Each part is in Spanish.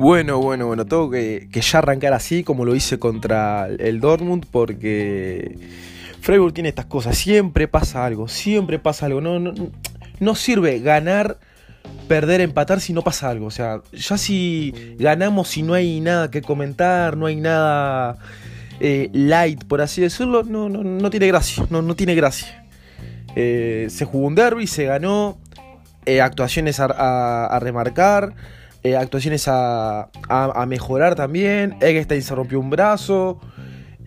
Bueno, bueno, bueno, tengo que, ya arrancar así como lo hice contra el Dortmund porque Freiburg tiene estas cosas, siempre pasa algo, siempre pasa algo, no, no, no sirve ganar, perder, empatar si no pasa algo, o sea, ya si ganamos si no hay nada que comentar, no hay nada eh, light, por así decirlo, no, no, no tiene gracia, no, no tiene gracia. Eh, se jugó un derby, se ganó, eh, actuaciones a remarcar. Eh, actuaciones a, mejorar también. Eggestein se rompió un brazo.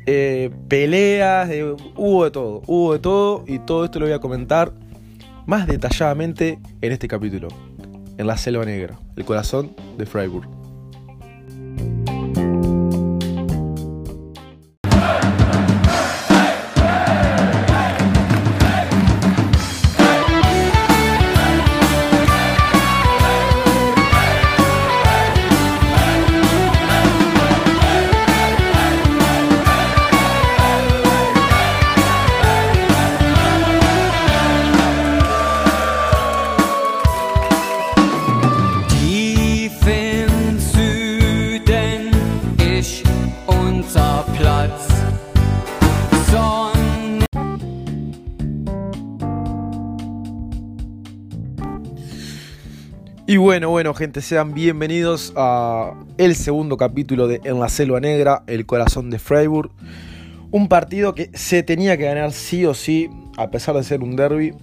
Eh, peleas, hubo de todo, hubo de todo y todo esto lo voy a comentar más detalladamente en este capítulo, en la Selva Negra, el corazón de Freiburg. Bueno, gente, sean bienvenidos a el segundo capítulo de En la Selva Negra, el corazón de Freiburg. Un partido que se tenía que ganar sí o sí, a pesar de ser un derby.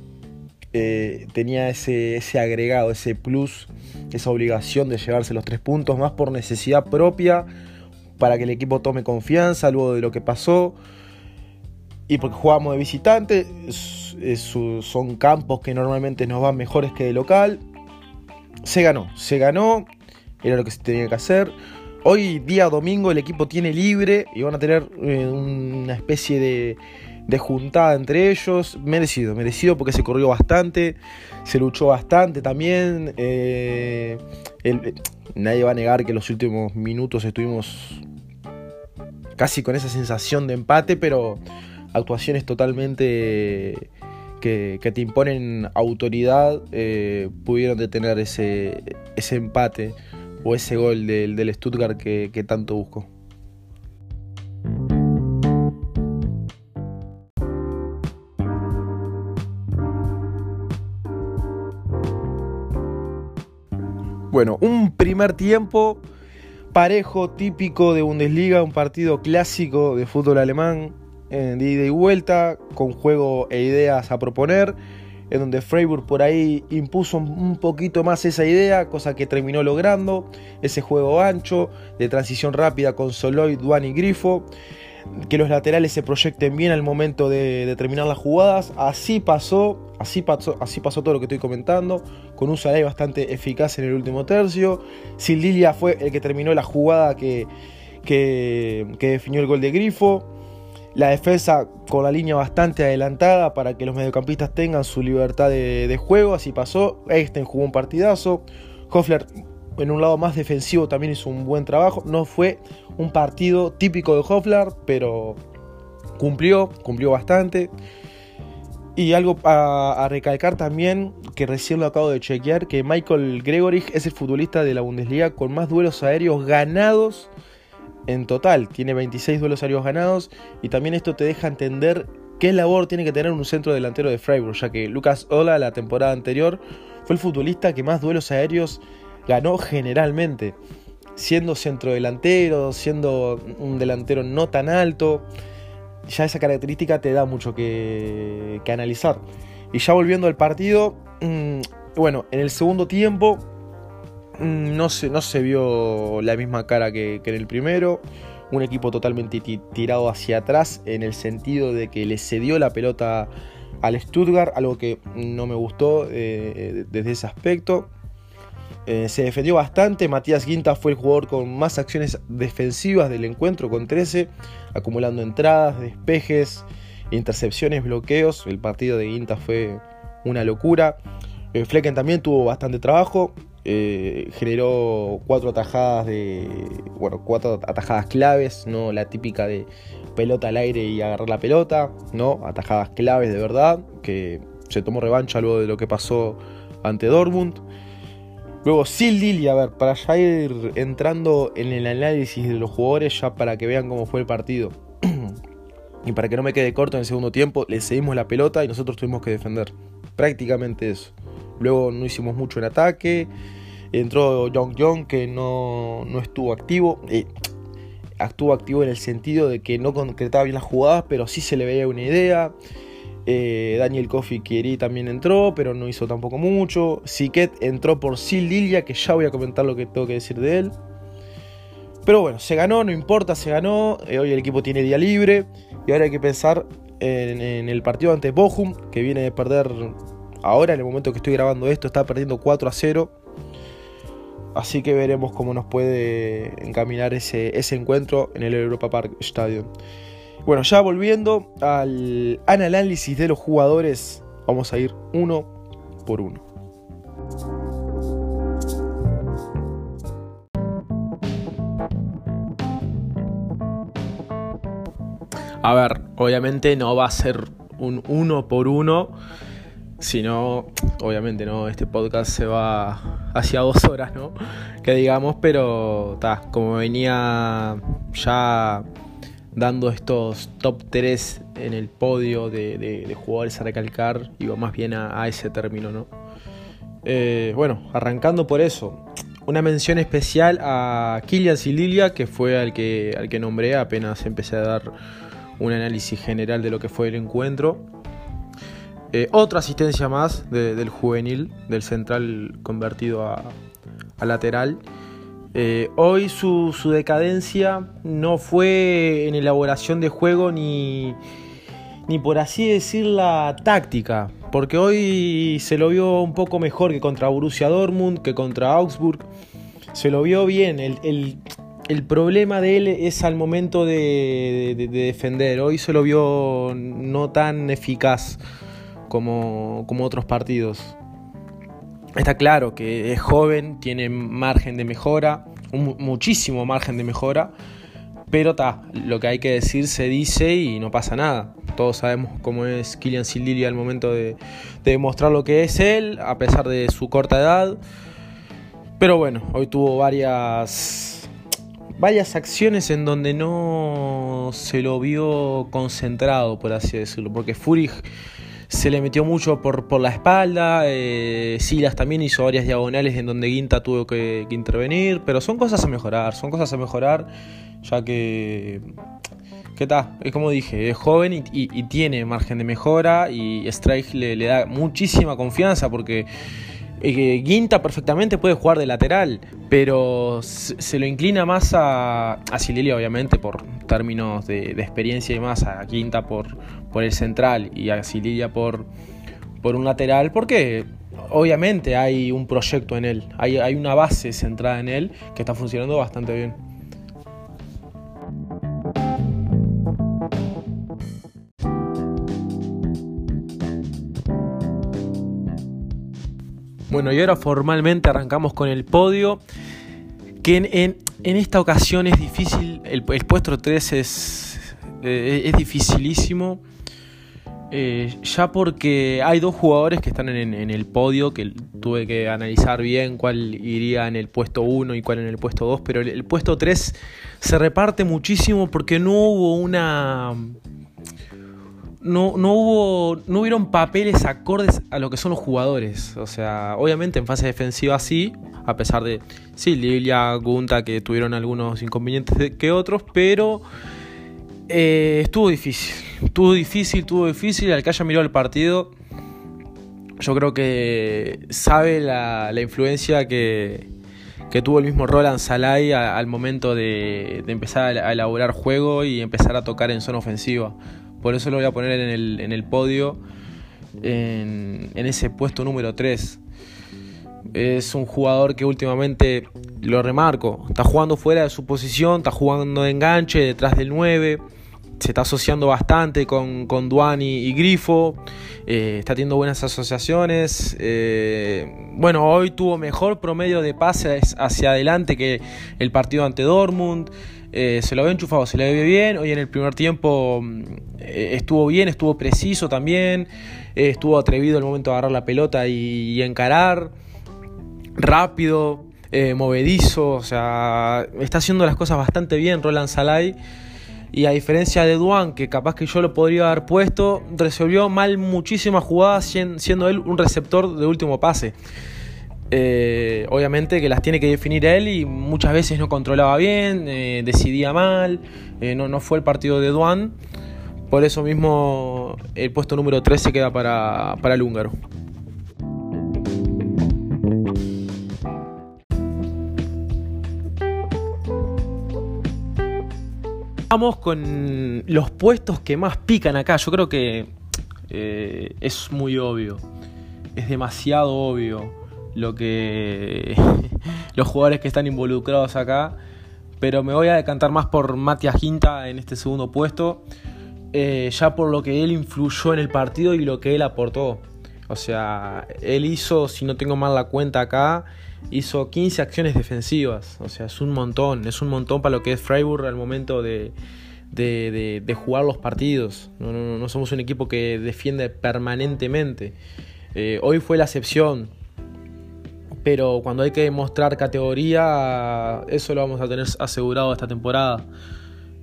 Eh, tenía ese, ese agregado, ese plus, esa obligación de llevarse los tres puntos, más por necesidad propia, para que el equipo tome confianza luego de lo que pasó. Y porque jugamos de visitante, son campos que normalmente nos van mejores que de local se ganó, se ganó, era lo que se tenía que hacer. Hoy día domingo el equipo tiene libre y van a tener eh, una especie de, de juntada entre ellos. Merecido, merecido porque se corrió bastante, se luchó bastante también. Eh, nadie va a negar que los últimos minutos estuvimos casi con esa sensación de empate, pero actuaciones totalmente que, te imponen autoridad eh, pudieron detener ese, ese empate o ese gol del, del Stuttgart que, que tanto busco. Bueno, un primer tiempo parejo, típico de Bundesliga, un partido clásico de fútbol alemán, de ida y vuelta, con juego e ideas a proponer, en donde Freiburg por ahí impuso un poquito más esa idea, cosa que terminó logrando, ese juego ancho, de transición rápida con Soloy, Duan y Grifo, que los laterales se proyecten bien al momento de, terminar las jugadas, así pasó, así pasó, así pasó todo lo que estoy comentando, con un Salai bastante eficaz en el último tercio, Sildilia fue el que terminó la jugada que, que definió el gol de Grifo, la defensa con la línea bastante adelantada para que los mediocampistas tengan su libertad de, juego, así pasó. Einstein jugó un partidazo. Hoffler en un lado más defensivo también hizo un buen trabajo. No fue un partido típico de Hoffler, pero cumplió, cumplió bastante. Y algo a, a, recalcar también, que recién lo acabo de chequear, que Michael Gregory es el futbolista de la Bundesliga con más duelos aéreos ganados en total. Tiene 26 duelos aéreos ganados y también esto te deja entender qué labor tiene que tener un centro delantero de Freiburg, ya que Lucas Ola la temporada anterior fue el futbolista que más duelos aéreos ganó generalmente, siendo centro delantero, siendo un delantero no tan alto. Ya esa característica te da mucho que, analizar. Y ya volviendo al partido, mm, bueno, en el segundo tiempo no se, no se vio la misma cara que, en el primero. Un equipo totalmente tirado hacia atrás en el sentido de que le cedió la pelota al Stuttgart, algo que no me gustó eh, desde ese aspecto. Eh, se defendió bastante, Matías Guinta fue el jugador con más acciones defensivas del encuentro con 13, acumulando entradas, despejes, intercepciones, bloqueos. El partido de Guinta fue una locura. Eh, Flecken también tuvo bastante trabajo, eh, generó cuatro atajadas de. Bueno, cuatro atajadas claves, no la típica de pelota al aire y agarrar la pelota, no, atajadas claves de verdad, que se tomó revancha luego de lo que pasó ante Dortmund. Luego Sildil, y a ver, para ya ir entrando en el análisis de los jugadores, ya para que vean cómo fue el partido. y para que no me quede corto en el segundo tiempo, le seguimos la pelota y nosotros tuvimos que defender. Prácticamente eso. Luego no hicimos mucho en ataque. Entró Young Young que no, no estuvo activo. Eh, activo en el sentido de que no concretaba bien las jugadas, pero sí se le veía una idea. Eh, Daniel Kofi Kieri también entró, pero no hizo tampoco mucho. Siquet entró por Sildilia, que ya voy a comentar lo que tengo que decir de él. Pero bueno, se ganó, no importa, se ganó. Eh, hoy el equipo tiene día libre. Y ahora hay que pensar en, el partido ante Bochum, que viene de perder ahora, en el momento que estoy grabando esto, está perdiendo 4 a 0. Así que veremos cómo nos puede encaminar ese, ese encuentro en el Europa Park Stadium. Bueno, ya volviendo al análisis de los jugadores, vamos a ir uno por uno. A ver, obviamente no va a ser un uno por uno, sino, obviamente, ¿no? Este podcast se va hacia dos horas, ¿no? Que digamos, pero, ta, como venía ya dando estos top 3 en el podio de, jugadores a recalcar, iba más bien a, ese término, ¿no? Eh, bueno, arrancando por eso, una mención especial a Kilian Sililia, que fue al que, al que nombré apenas empecé a dar un análisis general de lo que fue el encuentro. Eh, otra asistencia más del juvenil, del central convertido a, lateral. Eh, hoy su, decadencia no fue en elaboración de juego ni, ni por así decir la táctica, porque hoy se lo vio un poco mejor que contra Borussia Dortmund, que contra Augsburg. Se lo vio bien. El, problema de él es al momento de, defender. Hoy se lo vio no tan eficaz como, como otros partidos. Está claro que es joven, tiene margen de mejora, muchísimo margen de mejora, pero está, lo que hay que decir se dice y no pasa nada. Todos sabemos cómo es Kylian Sildiria al momento de, demostrar lo que es él, a pesar de su corta edad. Pero bueno, hoy tuvo varias, varias acciones en donde no se lo vio concentrado, por así decirlo, porque Furig se le metió mucho por, por la espalda. Eh, Silas también hizo varias diagonales en donde Guinta tuvo que, intervenir. Pero son cosas a mejorar, son cosas a mejorar, ya que. ¿Qué tal? Es como dije, es joven y, tiene margen de mejora. Y Strike le da muchísima confianza porque. Eh, Guinta perfectamente puede jugar de lateral, pero se, lo inclina más a, a Sililia, obviamente, por términos de, experiencia y más, a Quinta por, por el central y a Silidia por, por un lateral, porque obviamente hay un proyecto en él, hay, hay una base centrada en él que está funcionando bastante bien. Bueno, y ahora formalmente arrancamos con el podio. Que en, esta ocasión es difícil, el, puesto 3 es, eh, es dificilísimo. Eh, ya porque hay dos jugadores que están en, el podio, que tuve que analizar bien cuál iría en el puesto 1 y cuál en el puesto 2, pero el, puesto 3 se reparte muchísimo porque no hubo una... No, no, hubo, no hubieron papeles acordes a lo que son los jugadores. O sea, obviamente en fase defensiva sí, a pesar de, sí, Lilia, Gunta, que tuvieron algunos inconvenientes que otros, pero eh, estuvo difícil, estuvo difícil, estuvo difícil. Al que haya mirado el partido, yo creo que sabe la, influencia que, tuvo el mismo Roland Salai al momento de, empezar a elaborar juego y empezar a tocar en zona ofensiva. Por eso lo voy a poner en el, podio, en, en, ese puesto número 3. Es un jugador que últimamente, lo remarco, está jugando fuera de su posición, está jugando de enganche, detrás del 9 se está asociando bastante con, con Duani y Grifo, eh, está teniendo buenas asociaciones. Eh, bueno, hoy tuvo mejor promedio de pases hacia adelante que el partido ante Dortmund. Eh, se lo ve enchufado, se le ve bien. Hoy en el primer tiempo mm, estuvo bien, estuvo preciso también. estuvo atrevido el momento de agarrar la pelota y, encarar. Rápido, movedizo. O sea, está haciendo las cosas bastante bien Roland Salai. Y a diferencia de Duan, que capaz que yo lo podría haber puesto, resolvió mal muchísimas jugadas siendo él un receptor de último pase. Eh, obviamente que las tiene que definir él y muchas veces no controlaba bien, eh, decidía mal, eh, no, no, fue el partido de Duan. Por eso mismo el puesto número 13 queda para, para el húngaro. Vamos con los puestos que más pican acá. Yo creo que es muy obvio. Es demasiado obvio lo que los jugadores que están involucrados acá. Pero me voy a decantar más por Matías Ginta en este segundo puesto. Eh, ya por lo que él influyó en el partido y lo que él aportó. O sea, él hizo, si no tengo mal la cuenta acá, hizo 15 acciones defensivas. O sea, es un montón. Es un montón para lo que es Freiburg al momento de, jugar los partidos. No, somos un equipo que defiende permanentemente. Eh, hoy fue la excepción. Pero cuando hay que demostrar categoría, eso lo vamos a tener asegurado esta temporada.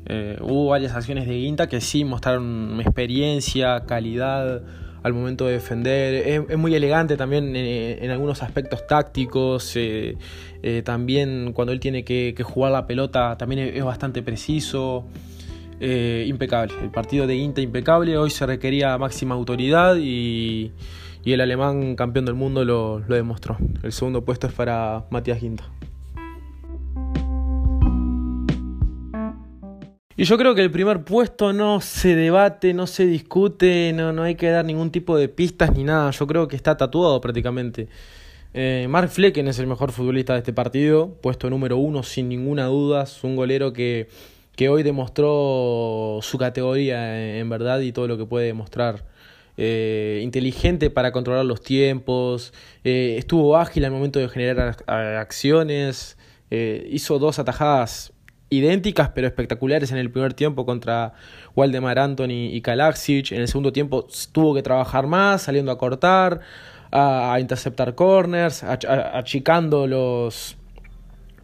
Eh, hubo varias acciones de Guinta que sí mostraron experiencia, calidad al momento de defender. Es, muy elegante también eh, en, algunos aspectos tácticos. Eh, también cuando él tiene que, jugar la pelota también es, bastante preciso. impecable. El partido de Inter impecable. Hoy se requería máxima autoridad y, el alemán campeón del mundo lo, demostró. El segundo puesto es para Matías Ginta. Y yo creo que el primer puesto no se debate, no se discute, no, no hay que dar ningún tipo de pistas ni nada. Yo creo que está tatuado prácticamente. Eh, Mark Flecken es el mejor futbolista de este partido, puesto número uno sin ninguna duda. Es un golero que, que hoy demostró su categoría en verdad y todo lo que puede demostrar. Eh, inteligente para controlar los tiempos, eh, estuvo ágil al momento de generar acciones, hizo dos atajadas idénticas pero espectaculares en el primer tiempo contra Waldemar Anthony y Kalaxic. En el segundo tiempo tuvo que trabajar más, saliendo a cortar, a, interceptar corners, achicando los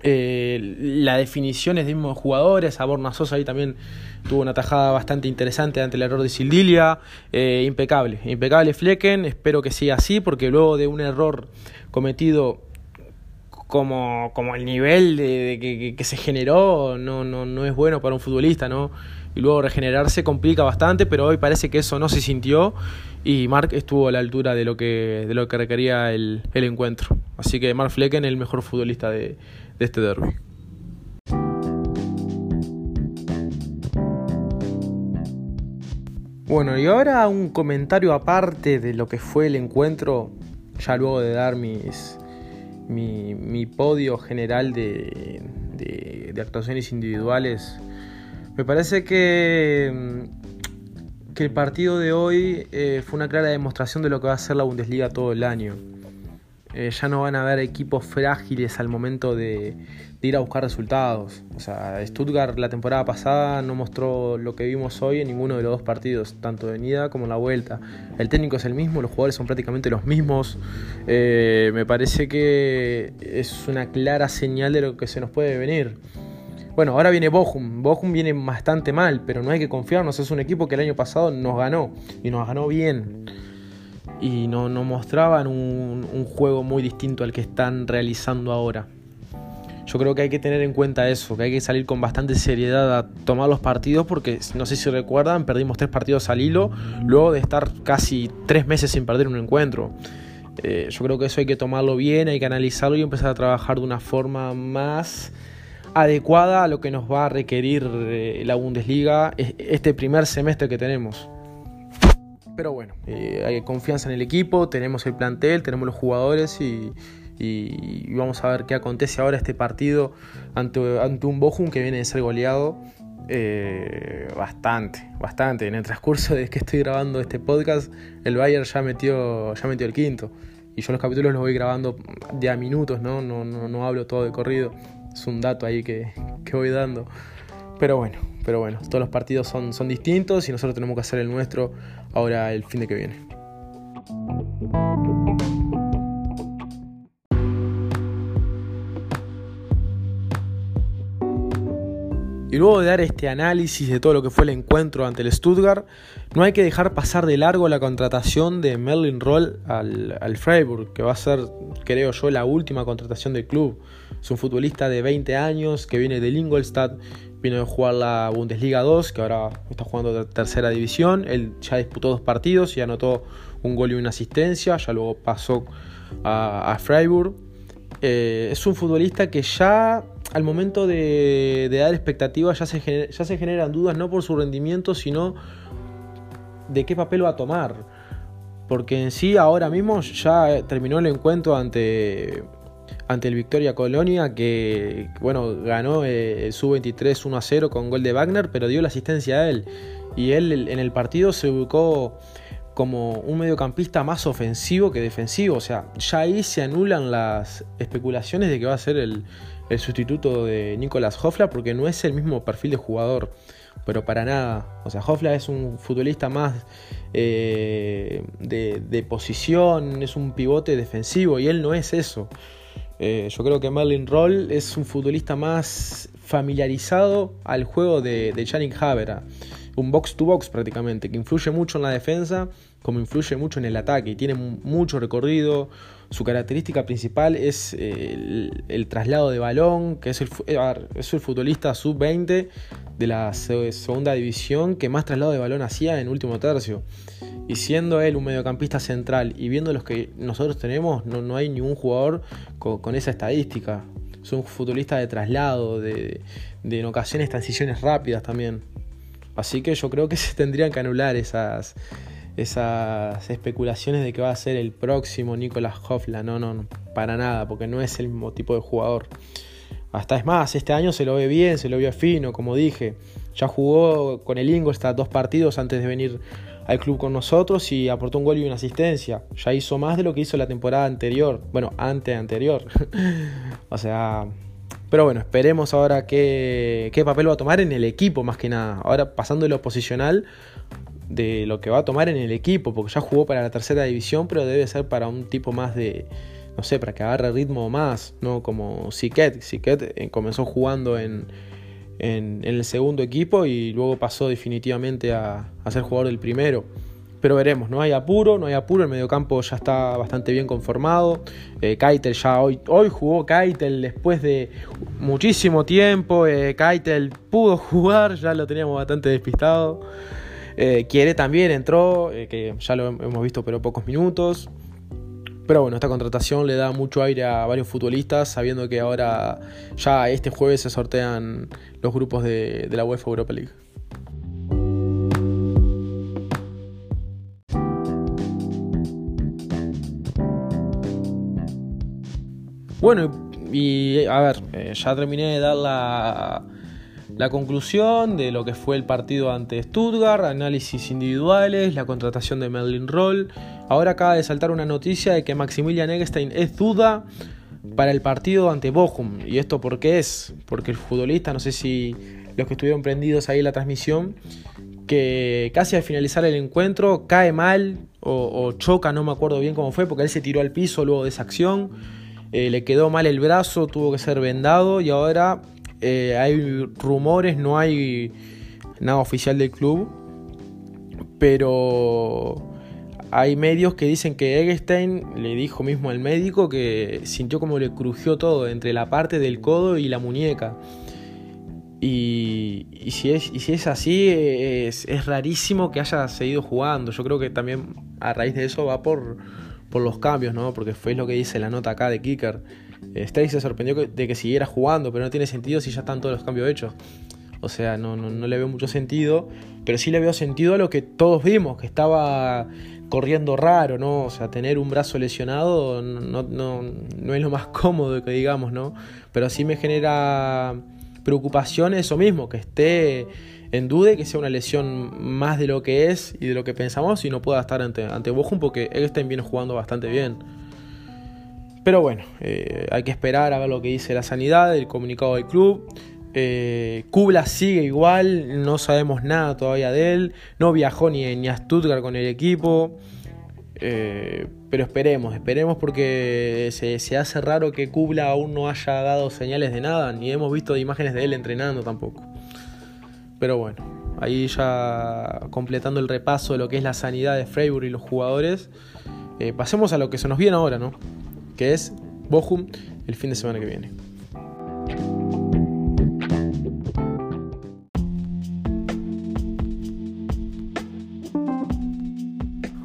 eh, las definiciones de mismos jugadores. A Borna Sosa ahí también tuvo una tajada bastante interesante ante el error de Sildilia. Eh, impecable, impecable Flecken. Espero que siga así porque luego de un error cometido como, como el nivel de, que, se generó no, no, no, es bueno para un futbolista, ¿no? Y luego regenerarse complica bastante, pero hoy parece que eso no se sintió y Mark estuvo a la altura de lo que, de lo que requería el, el encuentro. Así que Mark Flecken el mejor futbolista de, de este derby. Bueno, y ahora un comentario aparte de lo que fue el encuentro, ya luego de dar mis, mi, podio general de, actuaciones individuales, me parece que, que el partido de hoy eh, fue una clara demostración de lo que va a ser la Bundesliga todo el año. Eh, ya no van a haber equipos frágiles al momento de, ir a buscar resultados. O sea, Stuttgart la temporada pasada no mostró lo que vimos hoy en ninguno de los dos partidos, tanto de ida como en la vuelta. El técnico es el mismo, los jugadores son prácticamente los mismos. Eh, me parece que es una clara señal de lo que se nos puede venir. Bueno, ahora viene Bochum. Bochum viene bastante mal, pero no hay que confiarnos. Es un equipo que el año pasado nos ganó y nos ganó bien y no, mostraban un, un, juego muy distinto al que están realizando ahora. Yo creo que hay que tener en cuenta eso, que hay que salir con bastante seriedad a tomar los partidos porque no sé si recuerdan, perdimos tres partidos al hilo luego de estar casi tres meses sin perder un encuentro. Eh, yo creo que eso hay que tomarlo bien, hay que analizarlo y empezar a trabajar de una forma más adecuada a lo que nos va a requerir eh, la Bundesliga este primer semestre que tenemos. Pero bueno, eh, hay confianza en el equipo, tenemos el plantel, tenemos los jugadores y, vamos a ver qué acontece ahora este partido ante, ante un Bochum que viene de ser goleado Eh, bastante, bastante. En el transcurso de que estoy grabando este podcast, el Bayern ya metió, ya metió el quinto. Y yo los capítulos los voy grabando de a minutos, ¿no? No, no, no hablo todo de corrido. Es un dato ahí que, que, voy dando. Pero bueno, pero bueno, todos los partidos son, distintos y nosotros tenemos que hacer el nuestro ahora el fin de que viene. Y luego de dar este análisis de todo lo que fue el encuentro ante el Stuttgart, no hay que dejar pasar de largo la contratación de Merlin Roll al, Freiburg, que va a ser, creo yo, la última contratación del club. Es un futbolista de 20 años que viene del Ingolstadt, vino a jugar la Bundesliga 2, que ahora está jugando de tercera división. Él ya disputó dos partidos y anotó un gol y una asistencia, ya luego pasó a, Freiburg. Eh, es un futbolista que ya al momento de, dar expectativas ya se, ya se generan dudas no por su rendimiento, sino de qué papel va a tomar. Porque en sí ahora mismo ya terminó el encuentro ante, ante el Victoria Colonia, que bueno, ganó eh, el Sub-23 1 a 0 con gol de Wagner, pero dio la asistencia a él. Y él en el partido se ubicó como un mediocampista más ofensivo que defensivo. O sea, ya ahí se anulan las especulaciones de que va a ser el, el sustituto de Nicolás Hofla porque no es el mismo perfil de jugador, pero para nada. O sea, Hofla es un futbolista más eh, de, posición, es un pivote defensivo y él no es eso. Eh, yo creo que Merlin Roll es un futbolista más familiarizado al juego de, de Yannick Havera un box to box prácticamente, que influye mucho en la defensa como influye mucho en el ataque y tiene mucho recorrido. Su característica principal es eh, el, traslado de balón, que es el, eh, futbolista sub-20 de la segunda división que más traslado de balón hacía en último tercio. Y siendo él un mediocampista central y viendo los que nosotros tenemos, no, no hay ningún jugador con, esa estadística. Es un futbolista de traslado, de, de en ocasiones transiciones rápidas también. Así que yo creo que se tendrían que anular esas, esas especulaciones de que va a ser el próximo Nicolás Hofla. No, no, no, para nada, porque no es el mismo tipo de jugador. Hasta es más, este año se lo ve bien, se lo ve fino, como dije. Ya jugó con el Ingolstadt dos partidos antes de venir al club con nosotros y aportó un gol y una asistencia. Ya hizo más de lo que hizo la temporada anterior. Bueno, antes anterior. o sea, pero bueno, esperemos ahora qué, qué, papel va a tomar en el equipo más que nada. Ahora pasando de lo posicional de lo que va a tomar en el equipo, porque ya jugó para la tercera división, pero debe ser para un tipo más de, no sé, para que agarre ritmo más, ¿no? Como Siquet. Siquet eh, comenzó jugando en, en, el segundo equipo y luego pasó definitivamente a, a ser jugador del primero pero veremos, no hay apuro, no hay apuro, el mediocampo ya está bastante bien conformado. Eh, Keitel ya hoy, hoy jugó Keitel después de muchísimo tiempo, eh, Keitel pudo jugar, ya lo teníamos bastante despistado. Eh, Quiere también entró, eh, que ya lo hemos visto pero pocos minutos. Pero bueno, esta contratación le da mucho aire a varios futbolistas, sabiendo que ahora ya este jueves se sortean los grupos de, la UEFA Europa League. Bueno, y a ver, eh, ya terminé de dar la, la conclusión de lo que fue el partido ante Stuttgart, análisis individuales, la contratación de Merlin Roll. Ahora acaba de saltar una noticia de que Maximilian Eggestein es duda para el partido ante Bochum. ¿Y esto por qué es? Porque el futbolista, no sé si los que estuvieron prendidos ahí en la transmisión, que casi al finalizar el encuentro cae mal o, choca, no me acuerdo bien cómo fue, porque él se tiró al piso luego de esa acción eh, le quedó mal el brazo, tuvo que ser vendado y ahora eh, hay rumores, no hay nada oficial del club, pero hay medios que dicen que Eggestein le dijo mismo al médico que sintió como le crujió todo entre la parte del codo y la muñeca. Y, si, es, así, es, es rarísimo que haya seguido jugando. Yo creo que también a raíz de eso va por, por los cambios, ¿no? Porque fue lo que dice la nota acá de Kicker. Eh, se sorprendió de que siguiera jugando, pero no tiene sentido si ya están todos los cambios hechos. O sea, no, no, le veo mucho sentido, pero sí le veo sentido a lo que todos vimos, que estaba corriendo raro, ¿no? O sea, tener un brazo lesionado no, no, no es lo más cómodo que digamos, ¿no? Pero sí me genera preocupación es eso mismo, que esté en duda y que sea una lesión más de lo que es y de lo que pensamos y no pueda estar ante, ante Bochum porque Eggestein viene jugando bastante bien. Pero bueno, eh, hay que esperar a ver lo que dice la sanidad, el comunicado del club. Eh, Kubla sigue igual, no sabemos nada todavía de él. No viajó ni, a Stuttgart con el equipo. Eh, pero esperemos, esperemos porque se, hace raro que Kubla aún no haya dado señales de nada, ni hemos visto imágenes de él entrenando tampoco. Pero bueno, ahí ya completando el repaso de lo que es la sanidad de Freiburg y los jugadores, pasemos a lo que se nos viene ahora, ¿no? Que es Bochum el fin de semana que viene.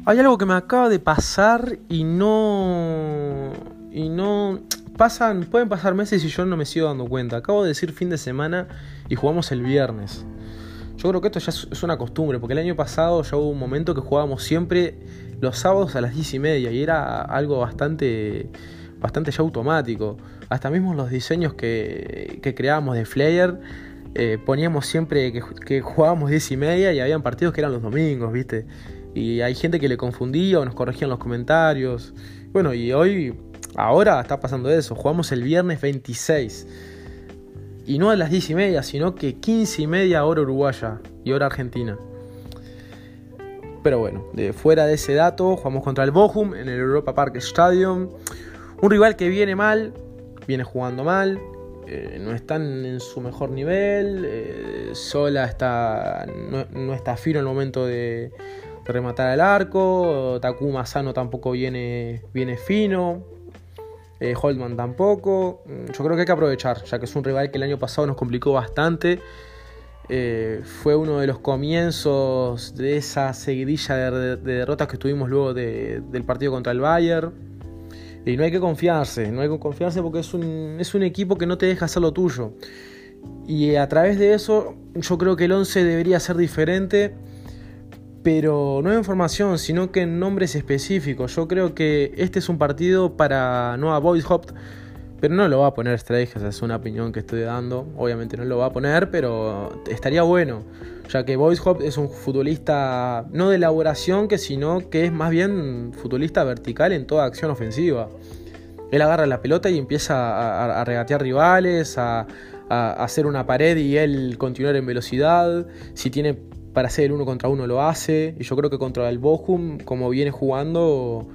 Hay algo que me acaba de pasar y no. Y no. Pasan. Pueden pasar meses y yo no me sigo dando cuenta. Acabo de decir fin de semana y jugamos el viernes. Yo creo que esto ya es una costumbre, porque el año pasado ya hubo un momento que jugábamos siempre los sábados a las 10 y media y era algo bastante, bastante ya automático. Hasta mismo los diseños que, que creábamos de Flair eh, poníamos siempre que, que, jugábamos 10 y media y habían partidos que eran los domingos, ¿viste? Y hay gente que le confundía o nos corregía en los comentarios. Bueno, y hoy, ahora está pasando eso. Jugamos el viernes 26. Y no a las 10 y media, sino que 15 y media hora uruguaya y hora argentina. Pero bueno, de fuera de ese dato, jugamos contra el Bochum en el Europa Park Stadium. Un rival que viene mal, viene jugando mal, eh, no están en su mejor nivel. Eh, Sola está, no, está fino en el momento de, rematar el arco. Takuma Sano tampoco viene, viene fino. Eh, Holdman tampoco. Yo creo que hay que aprovechar, ya que es un rival que el año pasado nos complicó bastante eh, fue uno de los comienzos de esa seguidilla de, derrotas que tuvimos luego del partido contra el Bayern. Y no hay que confiarse, no hay que confiarse porque es un, es un equipo que no te deja hacer lo tuyo. Y a través de eso yo creo que el 11 debería ser diferente, pero no en formación, sino que en nombres específicos. Yo creo que este es un partido para Noah Boyhopt pero no lo va a poner Esa es una opinión que estoy dando. Obviamente no lo va a poner, pero estaría bueno. Ya que Boyce Hop es un futbolista no de elaboración, que sino que es más bien futbolista vertical en toda acción ofensiva. Él agarra la pelota y empieza a, regatear rivales, a, hacer una pared y él continuar en velocidad. Si tiene para hacer el uno contra uno lo hace. Y yo creo que contra el Bochum, como viene jugando,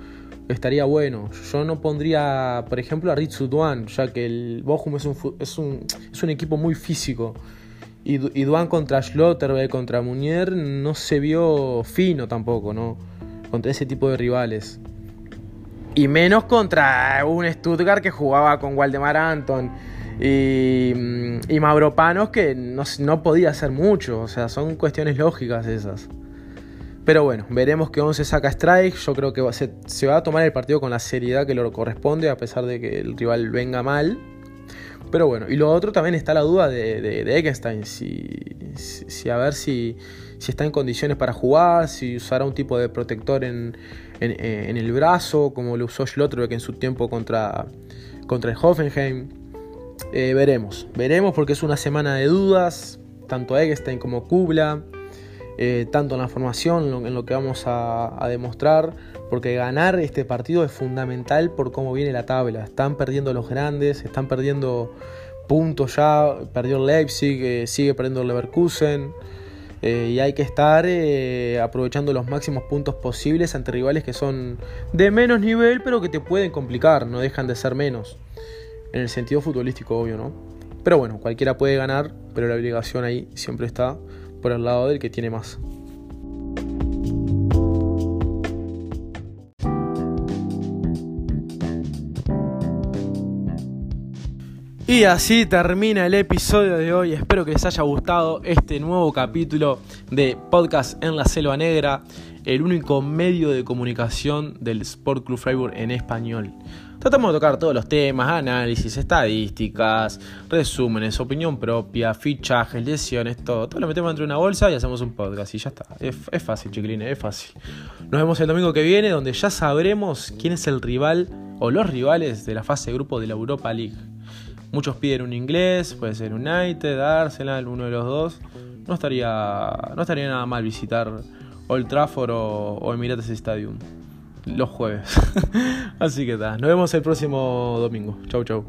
estaría bueno. Yo no pondría, por ejemplo, a Ritsu Duan, ya que el Bochum es un, es un, es un equipo muy físico. Y, y Duan contra Schlotterbeck, contra Munier, no se vio fino tampoco, ¿no? Contra ese tipo de rivales. Y menos contra un Stuttgart que jugaba con Waldemar Anton y, y que no, podía hacer mucho. O sea, son cuestiones lógicas esas. Pero bueno, veremos que 11 saca strike. Yo creo que se, va a tomar el partido con la seriedad que le corresponde, a pesar de que el rival venga mal. Pero bueno, y lo otro también está la duda de, de, Eckstein. Si, a ver si, está en condiciones para jugar, si usará un tipo de protector en, en, el brazo, como lo usó Schlotterbeck en su tiempo contra, contra el Hoffenheim. Eh, veremos, veremos porque es una semana de dudas, tanto Eggstein como Kubla. Eh, tanto en la formación, en lo que vamos a, demostrar, porque ganar este partido es fundamental por cómo viene la tabla. Están perdiendo los grandes, están perdiendo puntos ya, perdió Leipzig, eh, sigue perdiendo Leverkusen. Y hay que estar aprovechando los máximos puntos posibles ante rivales que son de menos nivel, pero que te pueden complicar, no dejan de ser menos. En el sentido futbolístico, obvio, ¿no? Pero bueno, cualquiera puede ganar, pero la obligación ahí siempre está por el lado del que tiene más. Y así termina el episodio de hoy. Espero que les haya gustado este nuevo capítulo de Podcast en la Selva Negra, el único medio de comunicación del Sport Club Freiburg en español. Tratamos de tocar todos los temas, análisis, estadísticas, resúmenes, opinión propia, fichajes, lesiones, todo. Todo lo metemos dentro de una bolsa y hacemos un podcast y ya está. Es, fácil, chiquilines, es fácil. Nos vemos el domingo que viene donde ya sabremos quién es el rival o los rivales de la fase grupo de la Europa League. Muchos piden un inglés, puede ser United, Arsenal, uno de los dos. No estaría, no estaría nada mal visitar Old Trafford o Emirates Stadium los jueves. Así que nada, nos vemos el próximo domingo. Chau, chau.